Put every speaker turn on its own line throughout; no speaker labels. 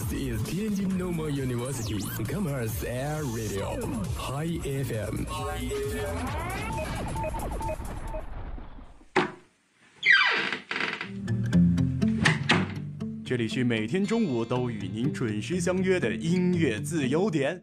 This is Tianjin Normal University Commerce Air Radio Hi FM. Hi FM.。
这里是每天中午都与您准时相约的音乐自由点。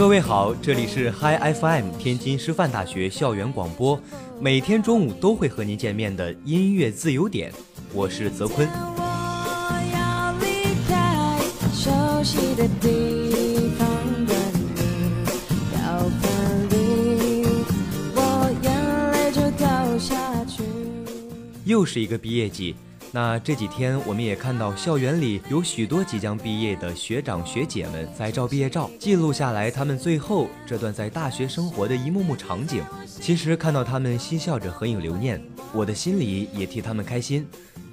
各位好，这里是 Hi FM 天津师范大学校园广播，每天中午都会和您见面的音乐自由点，我是泽坤。又是一个毕业季。那这几天，我们也看到校园里有许多即将毕业的学长学姐们在照毕业照，记录下来他们最后这段在大学生活的一幕幕场景。其实看到他们嬉笑着合影留念，我的心里也替他们开心。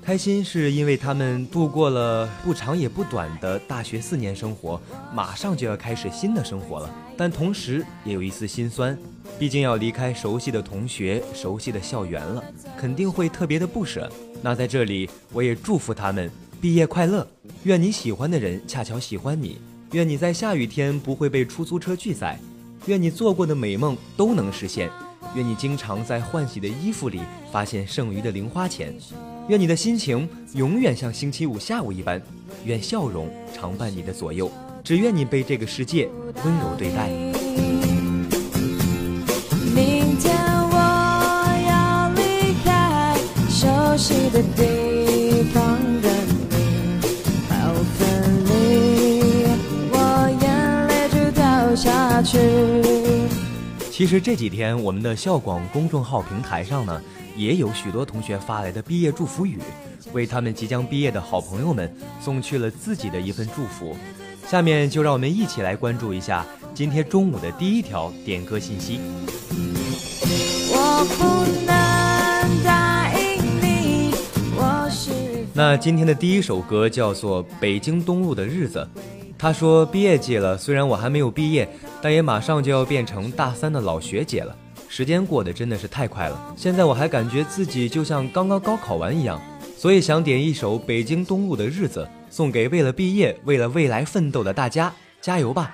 开心是因为他们度过了不长也不短的大学四年生活，马上就要开始新的生活了。但同时也有一丝心酸，毕竟要离开熟悉的同学、熟悉的校园了，肯定会特别的不舍。那在这里，我也祝福他们毕业快乐。愿你喜欢的人恰巧喜欢你，愿你在下雨天不会被出租车拒载，愿你做过的美梦都能实现，愿你经常在换洗的衣服里发现剩余的零花钱，愿你的心情永远像星期五下午一般，愿笑容常伴你的左右，只愿你被这个世界温柔对待。的的其实这几天，我们的校广公众号平台上呢，也有许多同学发来的毕业祝福语，为他们即将毕业的好朋友们送去了自己的一份祝福。下面就让我们一起来关注一下今天中午的第一条点歌信息。我不能那今天的第一首歌叫做《北京东路的日子》，他说毕业季了，虽然我还没有毕业，但也马上就要变成大三的老学姐了。时间过得真的是太快了，现在我还感觉自己就像刚刚高考完一样，所以想点一首《北京东路的日子》，送给为了毕业、为了未来奋斗的大家，加油吧！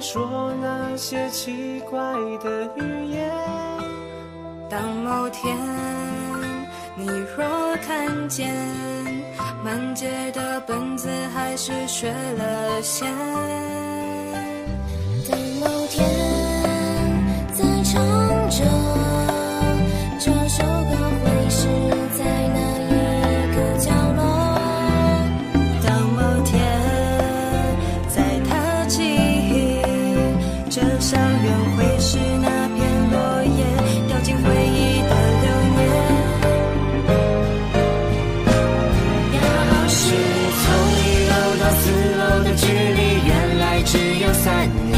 说那些奇怪的语言。
当某天你若看见满街的本子还是学了先
sun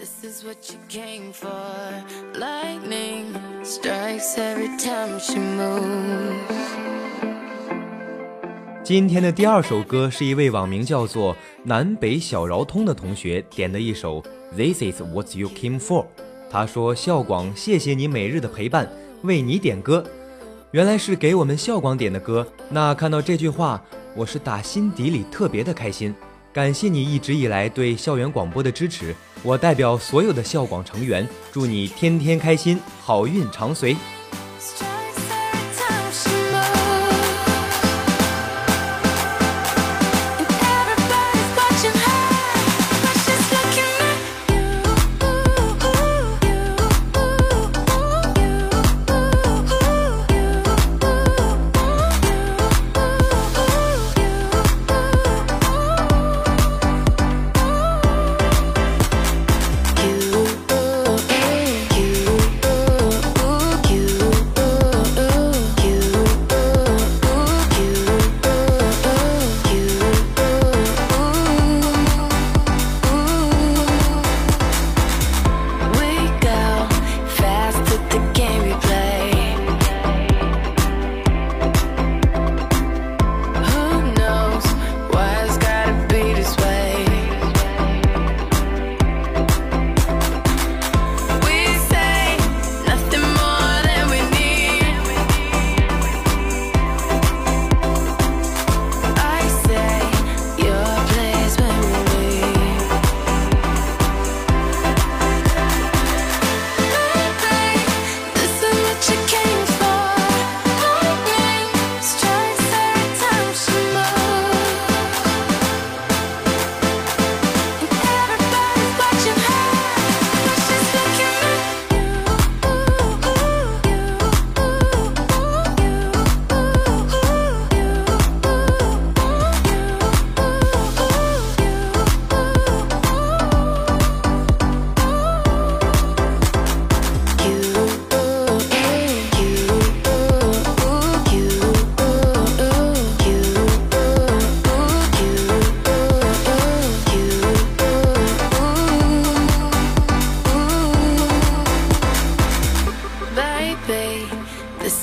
this is what you came for. Lightning strikes every time she moves.
今天的第二首歌是一位网名叫做南北小饶通的同学点的一首 this is what you came for. 他说校广谢谢你每日的陪伴为你点歌。原来是给我们校广点的歌。那看到这句话我是打心底里特别的开心。感谢你一直以来对校园广播的支持。我代表所有的校广成员祝你天天开心好运常随。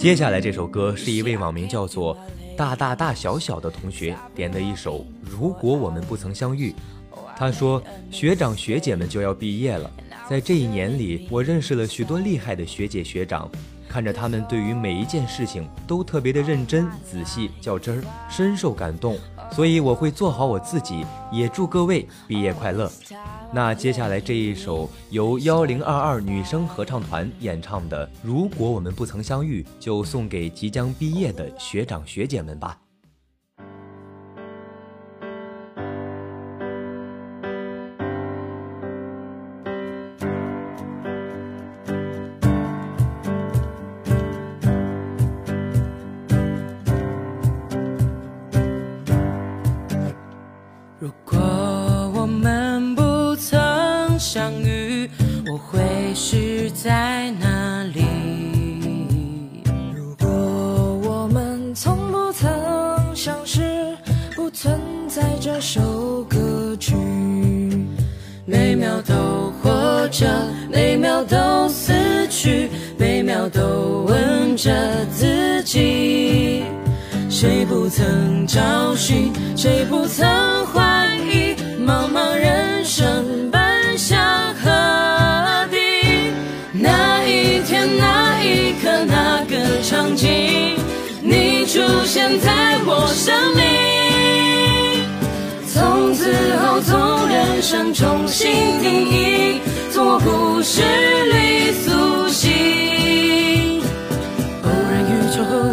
接下来这首歌是一位网名叫做大大大小小的同学点的一首《如果我们不曾相遇》。他说：“学长学姐们就要毕业了，在这一年里，我认识了许多厉害的学姐学长，看着他们对于每一件事情都特别的认真、仔细、较真儿，深受感动。所以我会做好我自己，也祝各位毕业快乐。”那接下来这一首由幺零二二女生合唱团演唱的《如果我们不曾相遇》，就送给即将毕业的学长学姐们吧。
会是在哪里？如果我们从不曾相识不存在这首歌曲每秒都活着每秒都死去每秒都问着自己谁不曾找寻谁不曾怀疑茫茫人生现在我生命。从此后，从人生重新定义，从我故事里苏醒。偶然与巧合。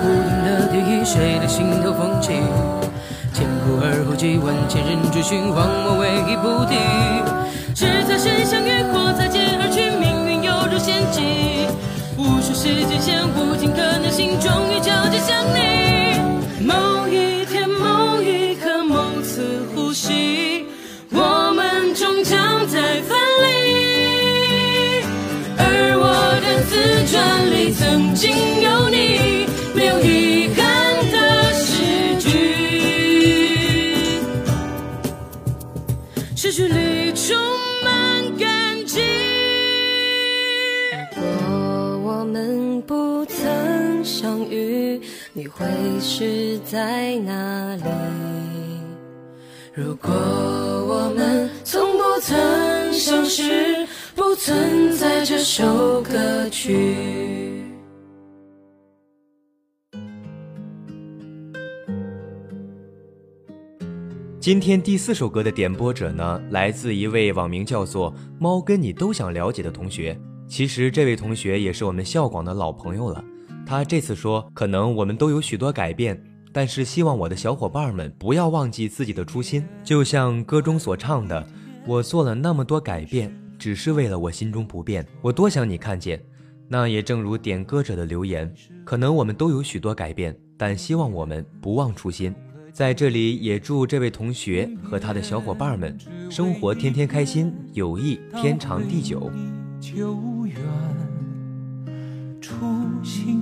谁的心头风起？前仆而后继，万千人追寻，荒漠唯一不敌。是在身相遇，或擦肩而去，命运犹如陷阱。无数时间线，无尽可能性，终于交接向你。某一天，某一刻，某次呼吸，我们终将在分离。而我的自传里，曾经有你，没有遗相遇，你会是在哪里？如果我们从不曾相识，不存在这首歌曲。
今天第四首歌的点播者呢，来自一位网名叫做“猫跟你都想了解”的同学。其实这位同学也是我们校广的老朋友了。他这次说，可能我们都有许多改变，但是希望我的小伙伴们不要忘记自己的初心。就像歌中所唱的：“我做了那么多改变，只是为了我心中不变。我多想你看见。”那也正如点歌者的留言，可能我们都有许多改变，但希望我们不忘初心。在这里，也祝这位同学和他的小伙伴们生活天天开心，友谊天长地久。
初心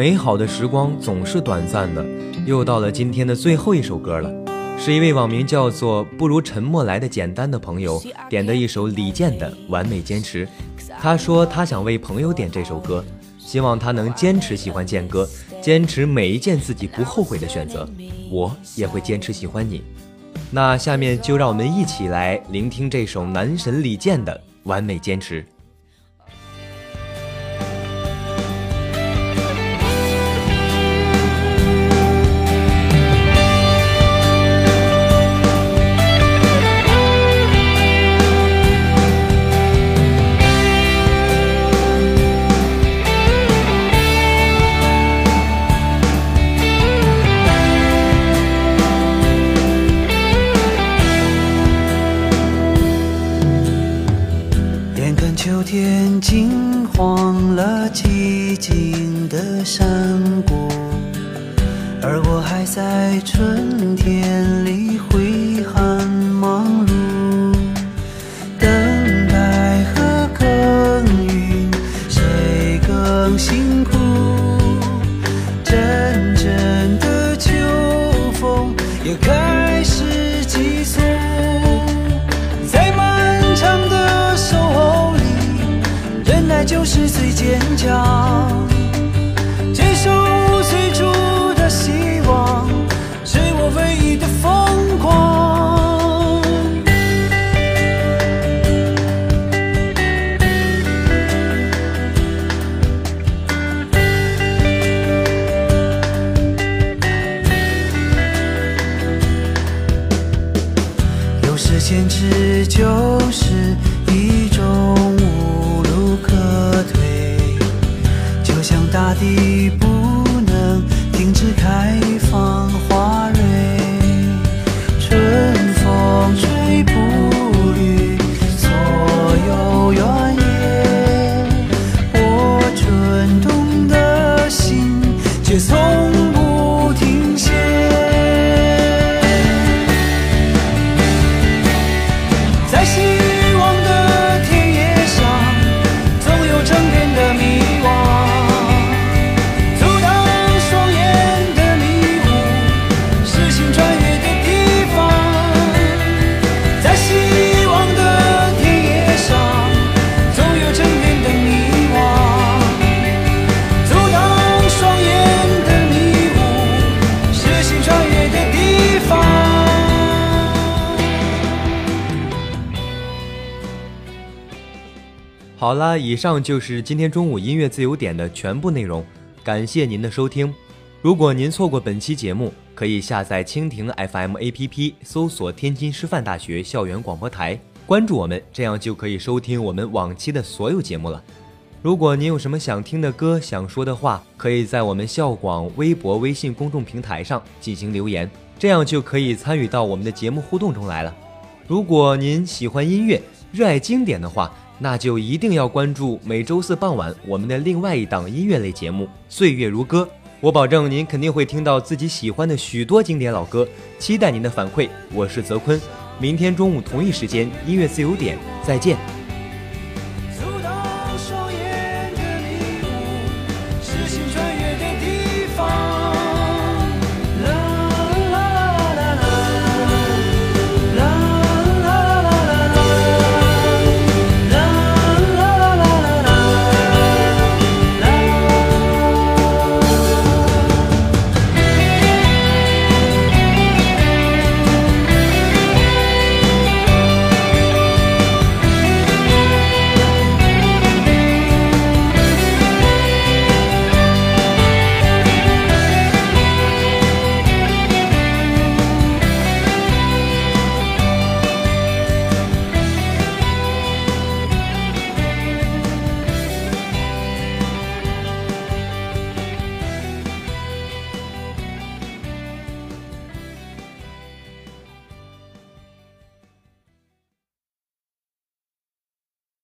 美好的时光总是短暂的，又到了今天的最后一首歌了，是一位网名叫做“不如沉默来的简单”的朋友点的一首李健的《完美坚持》。他说他想为朋友点这首歌，希望他能坚持喜欢健哥，坚持每一件自己不后悔的选择。我也会坚持喜欢你。那下面就让我们一起来聆听这首男神李健的《完美坚持》。
寂静的山谷，而我还在春天里
回啦，以上就是今天中午音乐自由点的全部内容，感谢您的收听。如果您错过本期节目，可以下载蜻蜓 FM APP，搜索“天津师范大学校园广播台”，关注我们，这样就可以收听我们往期的所有节目了。如果您有什么想听的歌、想说的话，可以在我们校广微博、微信公众平台上进行留言，这样就可以参与到我们的节目互动中来了。
如果您喜欢音乐，热爱经典的话，那就一定要关注每周四傍晚我们的另外一档音乐类节目《岁月如歌》。我保证您肯定会听到自己喜欢的许多经典老歌，期待您的反馈。我是泽坤，明天中午同一时间音乐自由点再见。